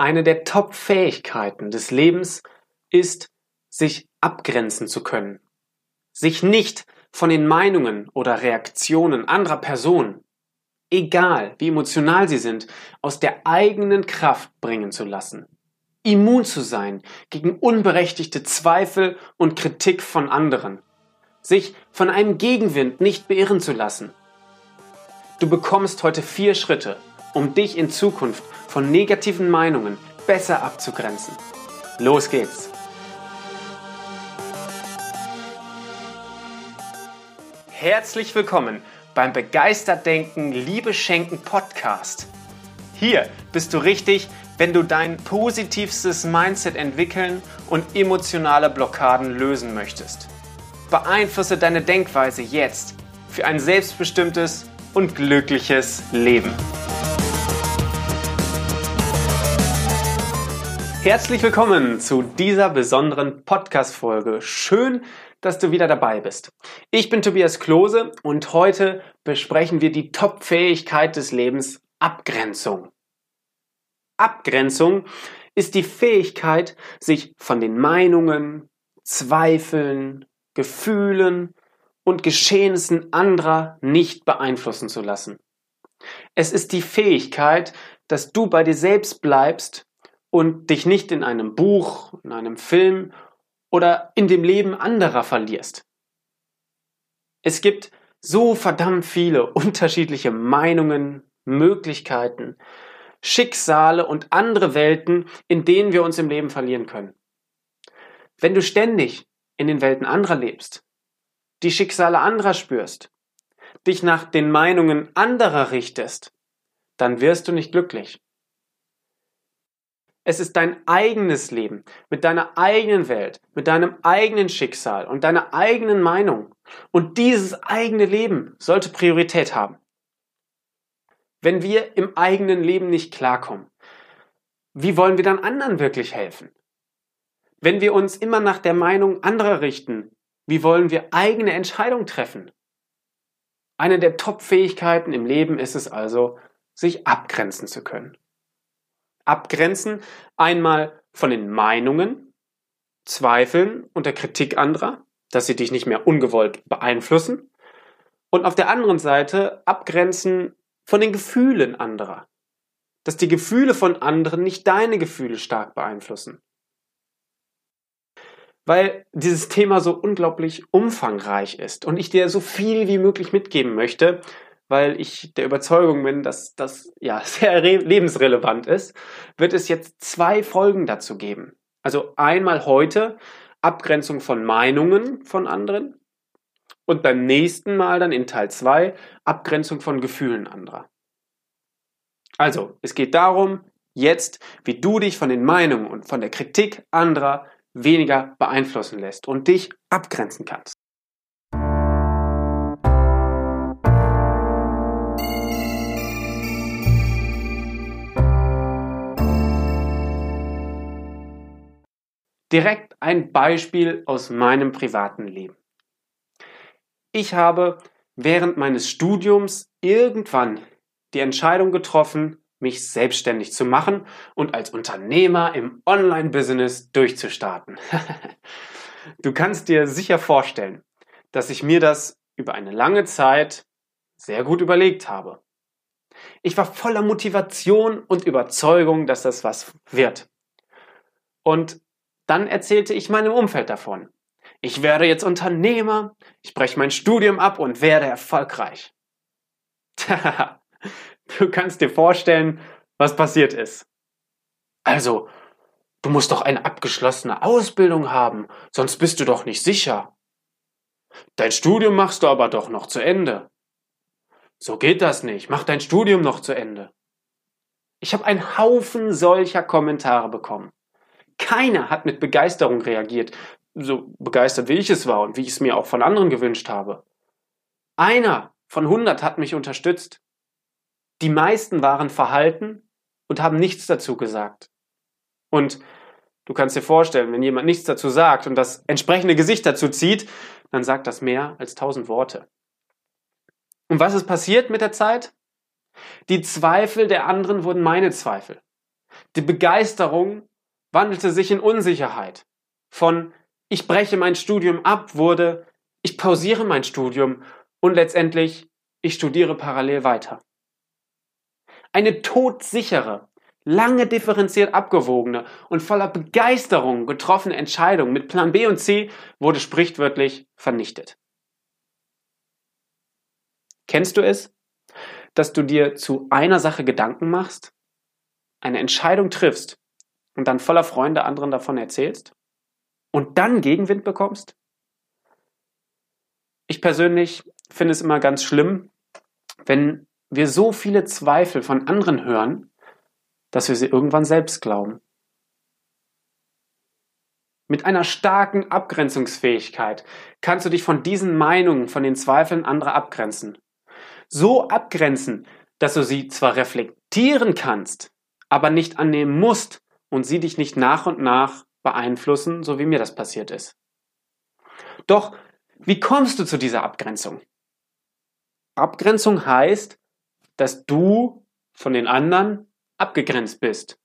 Eine der Top-Fähigkeiten des Lebens ist, sich abgrenzen zu können. Sich nicht von den Meinungen oder Reaktionen anderer Personen, egal wie emotional sie sind, aus der eigenen Kraft bringen zu lassen. Immun zu sein gegen unberechtigte Zweifel und Kritik von anderen. Sich von einem Gegenwind nicht beirren zu lassen. Du bekommst heute vier Schritte, um dich in Zukunft von negativen Meinungen besser abzugrenzen. Los geht's! Herzlich willkommen beim Begeistert Denken, Liebe Schenken Podcast. Hier bist du richtig, wenn du dein positivstes Mindset entwickeln und emotionale Blockaden lösen möchtest. Beeinflusse deine Denkweise jetzt für ein selbstbestimmtes und glückliches Leben. Herzlich willkommen zu dieser besonderen Podcast-Folge. Schön, dass du wieder dabei bist. Ich bin Tobias Klose und heute besprechen wir die Top-Fähigkeit des Lebens Abgrenzung. Abgrenzung ist die Fähigkeit, sich von den Meinungen, Zweifeln, Gefühlen und Geschehnissen anderer nicht beeinflussen zu lassen. Es ist die Fähigkeit, dass du bei dir selbst bleibst und dich nicht in einem Buch, in einem Film oder in dem Leben anderer verlierst. Es gibt so verdammt viele unterschiedliche Meinungen, Möglichkeiten, Schicksale und andere Welten, in denen wir uns im Leben verlieren können. Wenn du ständig in den Welten anderer lebst, die Schicksale anderer spürst, dich nach den Meinungen anderer richtest, dann wirst du nicht glücklich. Es ist dein eigenes Leben mit deiner eigenen Welt, mit deinem eigenen Schicksal und deiner eigenen Meinung. Und dieses eigene Leben sollte Priorität haben. Wenn wir im eigenen Leben nicht klarkommen, wie wollen wir dann anderen wirklich helfen? Wenn wir uns immer nach der Meinung anderer richten, wie wollen wir eigene Entscheidungen treffen? Eine der Top-Fähigkeiten im Leben ist es also, sich abgrenzen zu können abgrenzen. Einmal von den Meinungen, Zweifeln und der Kritik anderer, dass sie dich nicht mehr ungewollt beeinflussen. Und auf der anderen Seite abgrenzen von den Gefühlen anderer. Dass die Gefühle von anderen nicht deine Gefühle stark beeinflussen. Weil dieses Thema so unglaublich umfangreich ist und ich dir so viel wie möglich mitgeben möchte, weil ich der Überzeugung bin, dass das ja sehr lebensrelevant ist, wird es jetzt zwei Folgen dazu geben. Also einmal heute Abgrenzung von Meinungen von anderen und beim nächsten Mal dann in Teil 2 Abgrenzung von Gefühlen anderer. Also, es geht darum, jetzt, wie du dich von den Meinungen und von der Kritik anderer weniger beeinflussen lässt und dich abgrenzen kannst. Direkt ein Beispiel aus meinem privaten Leben. Ich habe während meines Studiums irgendwann die Entscheidung getroffen, mich selbstständig zu machen und als Unternehmer im Online-Business durchzustarten. du kannst dir sicher vorstellen, dass ich mir das über eine lange Zeit sehr gut überlegt habe. Ich war voller Motivation und Überzeugung, dass das was wird. Und dann erzählte ich meinem Umfeld davon. Ich werde jetzt Unternehmer, ich breche mein Studium ab und werde erfolgreich. du kannst dir vorstellen, was passiert ist. Also, du musst doch eine abgeschlossene Ausbildung haben, sonst bist du doch nicht sicher. Dein Studium machst du aber doch noch zu Ende. So geht das nicht, mach dein Studium noch zu Ende. Ich habe einen Haufen solcher Kommentare bekommen. Keiner hat mit Begeisterung reagiert, so begeistert wie ich es war und wie ich es mir auch von anderen gewünscht habe. Einer von 100 hat mich unterstützt. Die meisten waren verhalten und haben nichts dazu gesagt. Und du kannst dir vorstellen, wenn jemand nichts dazu sagt und das entsprechende Gesicht dazu zieht, dann sagt das mehr als tausend Worte. Und was ist passiert mit der Zeit? Die Zweifel der anderen wurden meine Zweifel. Die Begeisterung wandelte sich in Unsicherheit. Von ich breche mein Studium ab wurde ich pausiere mein Studium und letztendlich ich studiere parallel weiter. Eine todsichere, lange differenziert abgewogene und voller Begeisterung getroffene Entscheidung mit Plan B und C wurde sprichwörtlich vernichtet. Kennst du es, dass du dir zu einer Sache Gedanken machst, eine Entscheidung triffst und dann voller Freunde anderen davon erzählst und dann Gegenwind bekommst? Ich persönlich finde es immer ganz schlimm, wenn wir so viele Zweifel von anderen hören, dass wir sie irgendwann selbst glauben. Mit einer starken Abgrenzungsfähigkeit kannst du dich von diesen Meinungen, von den Zweifeln anderer abgrenzen. So abgrenzen, dass du sie zwar reflektieren kannst, aber nicht annehmen musst und sie dich nicht nach und nach beeinflussen, so wie mir das passiert ist. Doch wie kommst du zu dieser Abgrenzung? Abgrenzung heißt, dass du von den anderen abgegrenzt bist.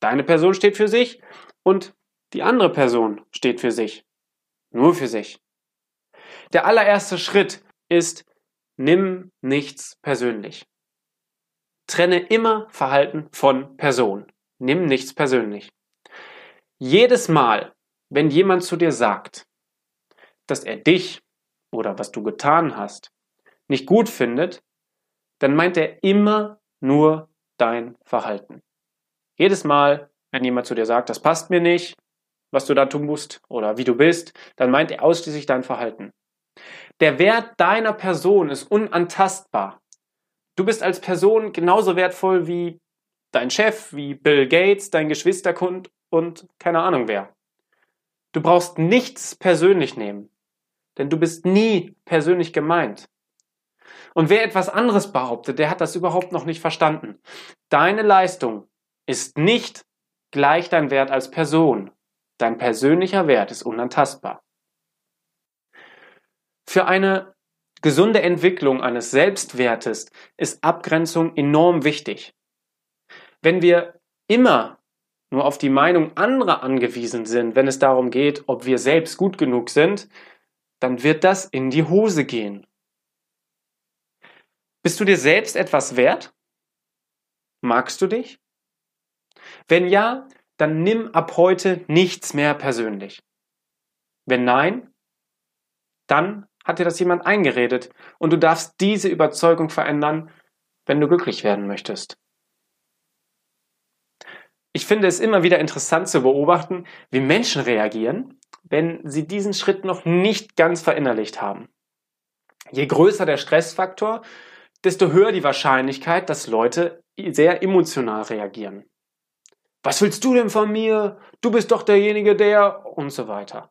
Deine Person steht für sich und die andere Person steht für sich. Nur für sich. Der allererste Schritt ist, nimm nichts persönlich. Trenne immer Verhalten von Person. Nimm nichts persönlich. Jedes Mal, wenn jemand zu dir sagt, dass er dich oder was du getan hast nicht gut findet, dann meint er immer nur dein Verhalten. Jedes Mal, wenn jemand zu dir sagt, das passt mir nicht, was du da tun musst oder wie du bist, dann meint er ausschließlich dein Verhalten. Der Wert deiner Person ist unantastbar. Du bist als Person genauso wertvoll wie dein Chef, wie Bill Gates, dein Geschwisterkund und keine Ahnung wer. Du brauchst nichts persönlich nehmen, denn du bist nie persönlich gemeint. Und wer etwas anderes behauptet, der hat das überhaupt noch nicht verstanden. Deine Leistung ist nicht gleich dein Wert als Person. Dein persönlicher Wert ist unantastbar. Für eine gesunde Entwicklung eines Selbstwertes ist Abgrenzung enorm wichtig. Wenn wir immer nur auf die Meinung anderer angewiesen sind, wenn es darum geht, ob wir selbst gut genug sind, dann wird das in die Hose gehen. Bist du dir selbst etwas wert? Magst du dich? Wenn ja, dann nimm ab heute nichts mehr persönlich. Wenn nein, dann hat dir das jemand eingeredet und du darfst diese Überzeugung verändern, wenn du glücklich werden möchtest. Ich finde es immer wieder interessant zu beobachten, wie Menschen reagieren, wenn sie diesen Schritt noch nicht ganz verinnerlicht haben. Je größer der Stressfaktor, desto höher die Wahrscheinlichkeit, dass Leute sehr emotional reagieren. Was willst du denn von mir? Du bist doch derjenige, der und so weiter.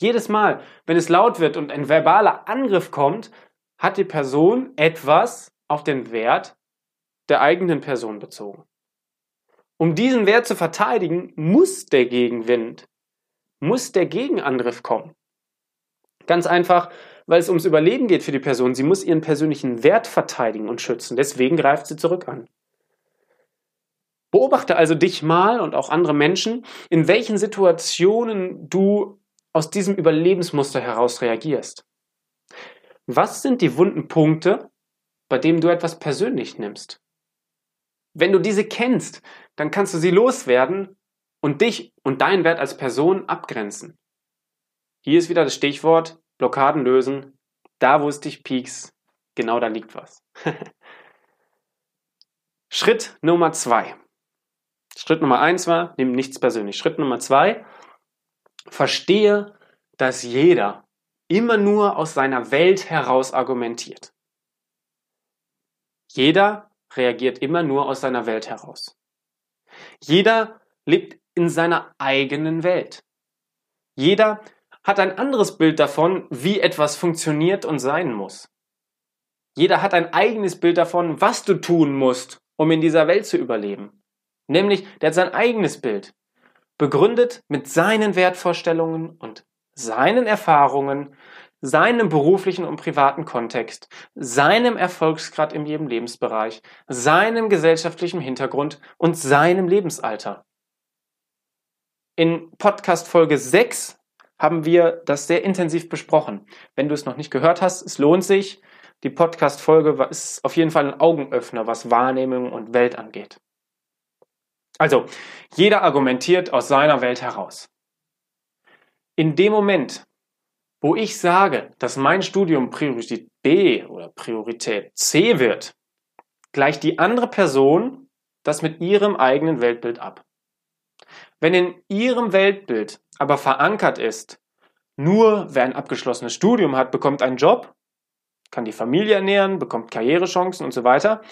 Jedes Mal, wenn es laut wird und ein verbaler Angriff kommt, hat die Person etwas auf den Wert der eigenen Person bezogen. Um diesen Wert zu verteidigen, muss der Gegenwind, muss der Gegenangriff kommen. Ganz einfach, weil es ums Überleben geht für die Person. Sie muss ihren persönlichen Wert verteidigen und schützen. Deswegen greift sie zurück an. Beobachte also dich mal und auch andere Menschen, in welchen Situationen du aus diesem Überlebensmuster heraus reagierst. Was sind die wunden Punkte, bei denen du etwas persönlich nimmst? Wenn du diese kennst, dann kannst du sie loswerden und dich und deinen Wert als Person abgrenzen. Hier ist wieder das Stichwort Blockaden lösen. Da wusste ich Peaks, genau da liegt was. Schritt Nummer zwei. Schritt Nummer eins war, nimm nichts persönlich. Schritt Nummer zwei, verstehe, dass jeder immer nur aus seiner Welt heraus argumentiert. Jeder reagiert immer nur aus seiner Welt heraus. Jeder lebt in seiner eigenen Welt. Jeder hat ein anderes Bild davon, wie etwas funktioniert und sein muss. Jeder hat ein eigenes Bild davon, was du tun musst, um in dieser Welt zu überleben. Nämlich, der hat sein eigenes Bild, begründet mit seinen Wertvorstellungen und seinen Erfahrungen, seinem beruflichen und privaten Kontext, seinem Erfolgsgrad in jedem Lebensbereich, seinem gesellschaftlichen Hintergrund und seinem Lebensalter. In Podcast Folge 6 haben wir das sehr intensiv besprochen. Wenn du es noch nicht gehört hast, es lohnt sich. Die Podcast-Folge ist auf jeden Fall ein Augenöffner, was Wahrnehmung und Welt angeht. Also, jeder argumentiert aus seiner Welt heraus. In dem Moment, wo ich sage, dass mein Studium Priorität B oder Priorität C wird, gleicht die andere Person das mit ihrem eigenen Weltbild ab. Wenn in ihrem Weltbild aber verankert ist, nur wer ein abgeschlossenes Studium hat, bekommt einen Job, kann die Familie ernähren, bekommt Karrierechancen und so weiter,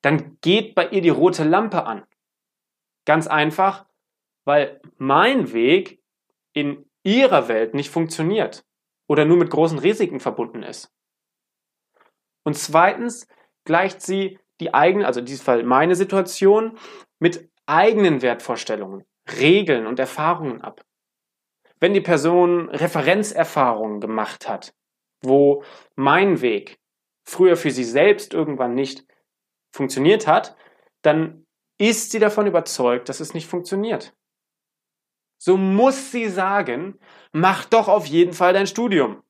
dann geht bei ihr die rote Lampe an. Ganz einfach, weil mein Weg in ihrer Welt nicht funktioniert oder nur mit großen Risiken verbunden ist. Und zweitens gleicht sie die eigene, also in diesem Fall meine Situation, mit eigenen Wertvorstellungen, Regeln und Erfahrungen ab. Wenn die Person Referenzerfahrungen gemacht hat, wo mein Weg früher für sie selbst irgendwann nicht funktioniert hat, dann ist sie davon überzeugt, dass es nicht funktioniert. So muss sie sagen, mach doch auf jeden Fall dein Studium.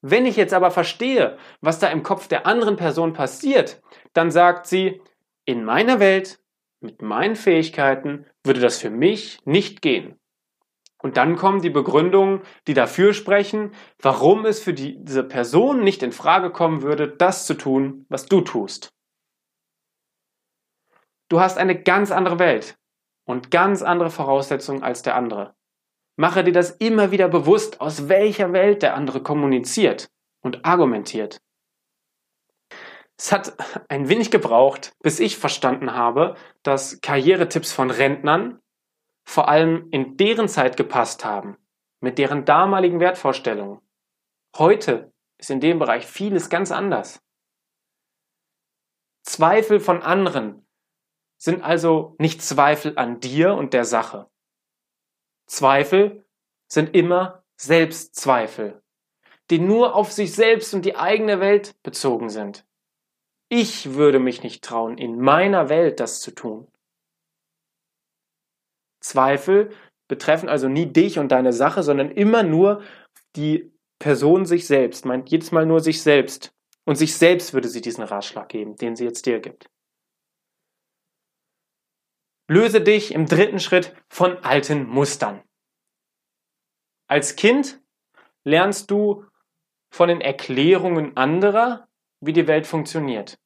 Wenn ich jetzt aber verstehe, was da im Kopf der anderen Person passiert, dann sagt sie, in meiner Welt, mit meinen Fähigkeiten, würde das für mich nicht gehen. Und dann kommen die Begründungen, die dafür sprechen, warum es für diese Person nicht in Frage kommen würde, das zu tun, was du tust. Du hast eine ganz andere Welt und ganz andere Voraussetzungen als der andere. Mache dir das immer wieder bewusst, aus welcher Welt der andere kommuniziert und argumentiert. Es hat ein wenig gebraucht, bis ich verstanden habe, dass Karrieretipps von Rentnern vor allem in deren Zeit gepasst haben, mit deren damaligen Wertvorstellungen. Heute ist in dem Bereich vieles ganz anders. Zweifel von anderen sind also nicht Zweifel an dir und der Sache. Zweifel sind immer Selbstzweifel, die nur auf sich selbst und die eigene Welt bezogen sind. Ich würde mich nicht trauen, in meiner Welt das zu tun. Zweifel betreffen also nie dich und deine Sache, sondern immer nur die Person sich selbst, meint jedes Mal nur sich selbst. Und sich selbst würde sie diesen Ratschlag geben, den sie jetzt dir gibt. Löse dich im dritten Schritt von alten Mustern. Als Kind lernst du von den Erklärungen anderer, wie die Welt funktioniert.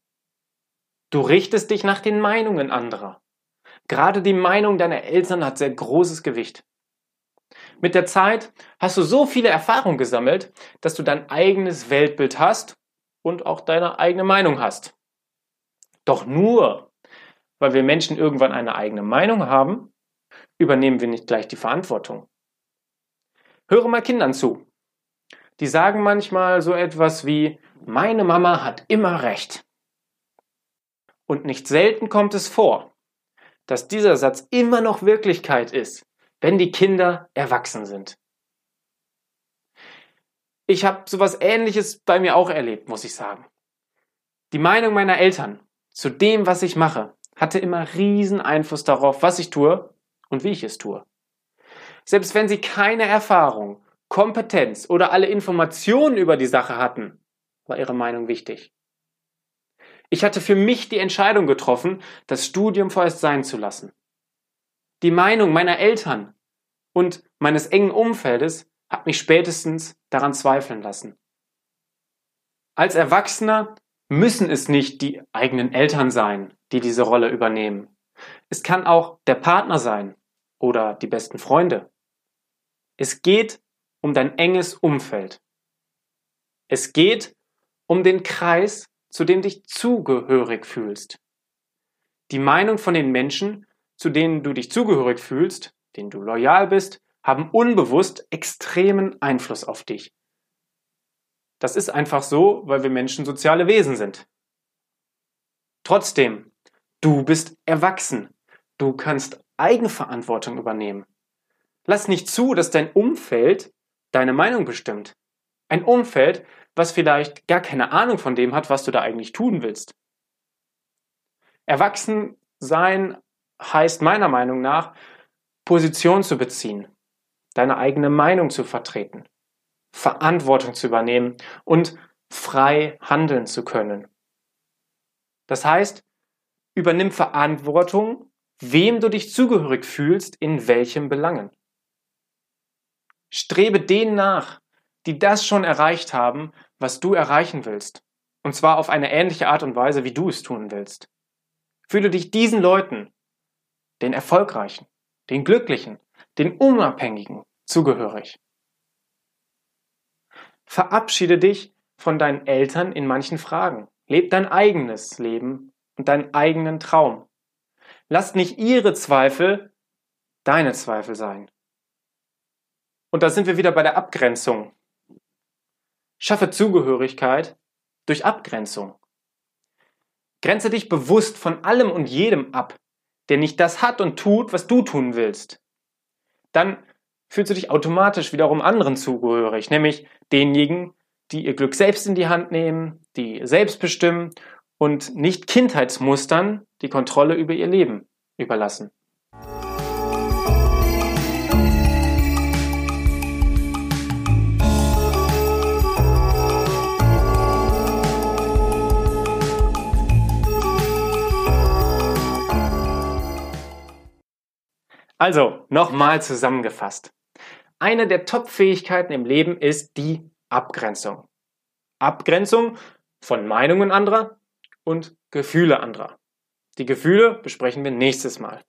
Du richtest dich nach den Meinungen anderer. Gerade die Meinung deiner Eltern hat sehr großes Gewicht. Mit der Zeit hast du so viele Erfahrungen gesammelt, dass du dein eigenes Weltbild hast und auch deine eigene Meinung hast. Doch nur weil wir Menschen irgendwann eine eigene Meinung haben, übernehmen wir nicht gleich die Verantwortung. Höre mal Kindern zu. Die sagen manchmal so etwas wie, meine Mama hat immer recht. Und nicht selten kommt es vor, dass dieser Satz immer noch Wirklichkeit ist, wenn die Kinder erwachsen sind. Ich habe sowas Ähnliches bei mir auch erlebt, muss ich sagen. Die Meinung meiner Eltern zu dem, was ich mache, hatte immer riesen Einfluss darauf, was ich tue und wie ich es tue. Selbst wenn sie keine Erfahrung, Kompetenz oder alle Informationen über die Sache hatten, war ihre Meinung wichtig. Ich hatte für mich die Entscheidung getroffen, das Studium vorerst sein zu lassen. Die Meinung meiner Eltern und meines engen Umfeldes hat mich spätestens daran zweifeln lassen. Als Erwachsener müssen es nicht die eigenen Eltern sein, die diese Rolle übernehmen. Es kann auch der Partner sein oder die besten Freunde. Es geht um dein enges Umfeld. Es geht um den Kreis, zu dem dich zugehörig fühlst. Die Meinung von den Menschen, zu denen du dich zugehörig fühlst, denen du loyal bist, haben unbewusst extremen Einfluss auf dich. Das ist einfach so, weil wir Menschen soziale Wesen sind. Trotzdem, du bist erwachsen. Du kannst Eigenverantwortung übernehmen. Lass nicht zu, dass dein Umfeld deine Meinung bestimmt. Ein Umfeld, was vielleicht gar keine Ahnung von dem hat, was du da eigentlich tun willst. Erwachsen sein heißt meiner Meinung nach, Position zu beziehen, deine eigene Meinung zu vertreten, Verantwortung zu übernehmen und frei handeln zu können. Das heißt, übernimm Verantwortung, wem du dich zugehörig fühlst, in welchen Belangen. Strebe denen nach, die das schon erreicht haben, was du erreichen willst. Und zwar auf eine ähnliche Art und Weise, wie du es tun willst. Fühle dich diesen Leuten, den Erfolgreichen, den Glücklichen, den Unabhängigen zugehörig. Verabschiede dich von deinen Eltern in manchen Fragen. Leb dein eigenes Leben und deinen eigenen Traum. Lass nicht ihre Zweifel deine Zweifel sein. Und da sind wir wieder bei der Abgrenzung. Schaffe Zugehörigkeit durch Abgrenzung. Grenze dich bewusst von allem und jedem ab, der nicht das hat und tut, was du tun willst. Dann fühlst du dich automatisch wiederum anderen zugehörig, nämlich denjenigen, die ihr Glück selbst in die Hand nehmen, die selbst bestimmen und nicht Kindheitsmustern die Kontrolle über ihr Leben überlassen. Also, nochmal zusammengefasst. Eine der Top-Fähigkeiten im Leben ist die Abgrenzung. Abgrenzung von Meinungen anderer und Gefühle anderer. Die Gefühle besprechen wir nächstes Mal.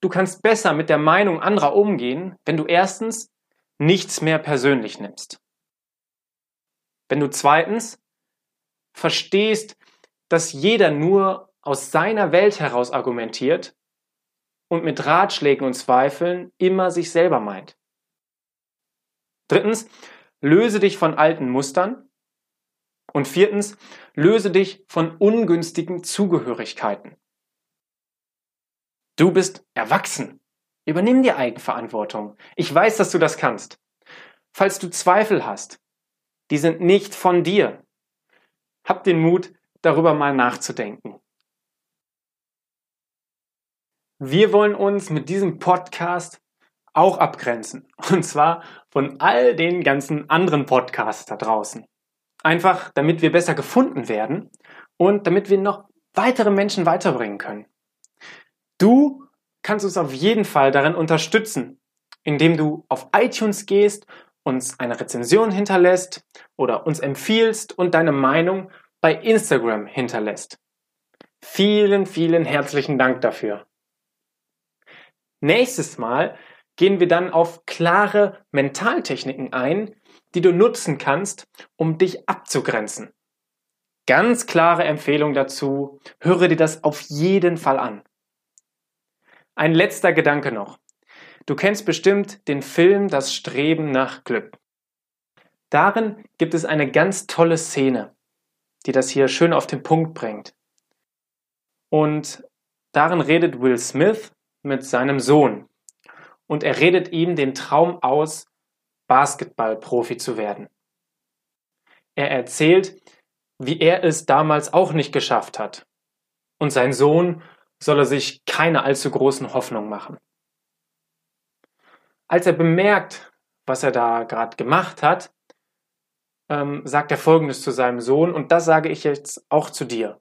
Du kannst besser mit der Meinung anderer umgehen, wenn du erstens nichts mehr persönlich nimmst. Wenn du zweitens verstehst, dass jeder nur aus seiner Welt heraus argumentiert und mit Ratschlägen und Zweifeln immer sich selber meint. Drittens, löse dich von alten Mustern. Und viertens, löse dich von ungünstigen Zugehörigkeiten. Du bist erwachsen. Übernimm die Eigenverantwortung. Ich weiß, dass du das kannst. Falls du Zweifel hast, die sind nicht von dir. Hab den Mut, darüber mal nachzudenken. Wir wollen uns mit diesem Podcast auch abgrenzen. Und zwar von all den ganzen anderen Podcasts da draußen. Einfach, damit wir besser gefunden werden und damit wir noch weitere Menschen weiterbringen können. Du kannst uns auf jeden Fall darin unterstützen, indem du auf iTunes gehst, uns eine Rezension hinterlässt oder uns empfiehlst und deine Meinung bei Instagram hinterlässt. Vielen, vielen herzlichen Dank dafür. Nächstes Mal gehen wir dann auf klare Mentaltechniken ein, die du nutzen kannst, um dich abzugrenzen. Ganz klare Empfehlung dazu, höre dir das auf jeden Fall an. Ein letzter Gedanke noch. Du kennst bestimmt den Film Das Streben nach Glück. Darin gibt es eine ganz tolle Szene, die das hier schön auf den Punkt bringt. Und darin redet Will Smith mit seinem Sohn und er redet ihm den Traum aus, Basketballprofi zu werden. Er erzählt, wie er es damals auch nicht geschafft hat. Und sein Sohn solle sich keine allzu großen Hoffnungen machen. Als er bemerkt, was er da gerade gemacht hat, ähm, sagt er Folgendes zu seinem Sohn und das sage ich jetzt auch zu dir.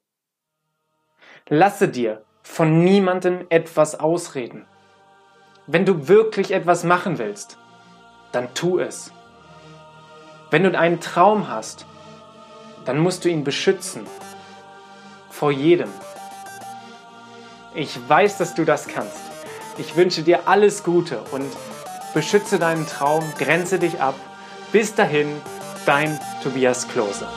Lasse dir von niemandem etwas ausreden. Wenn du wirklich etwas machen willst, dann tu es. Wenn du einen Traum hast, dann musst du ihn beschützen. Vor jedem. Ich weiß, dass du das kannst. Ich wünsche dir alles Gute und beschütze deinen Traum, grenze dich ab. Bis dahin, dein Tobias Klose.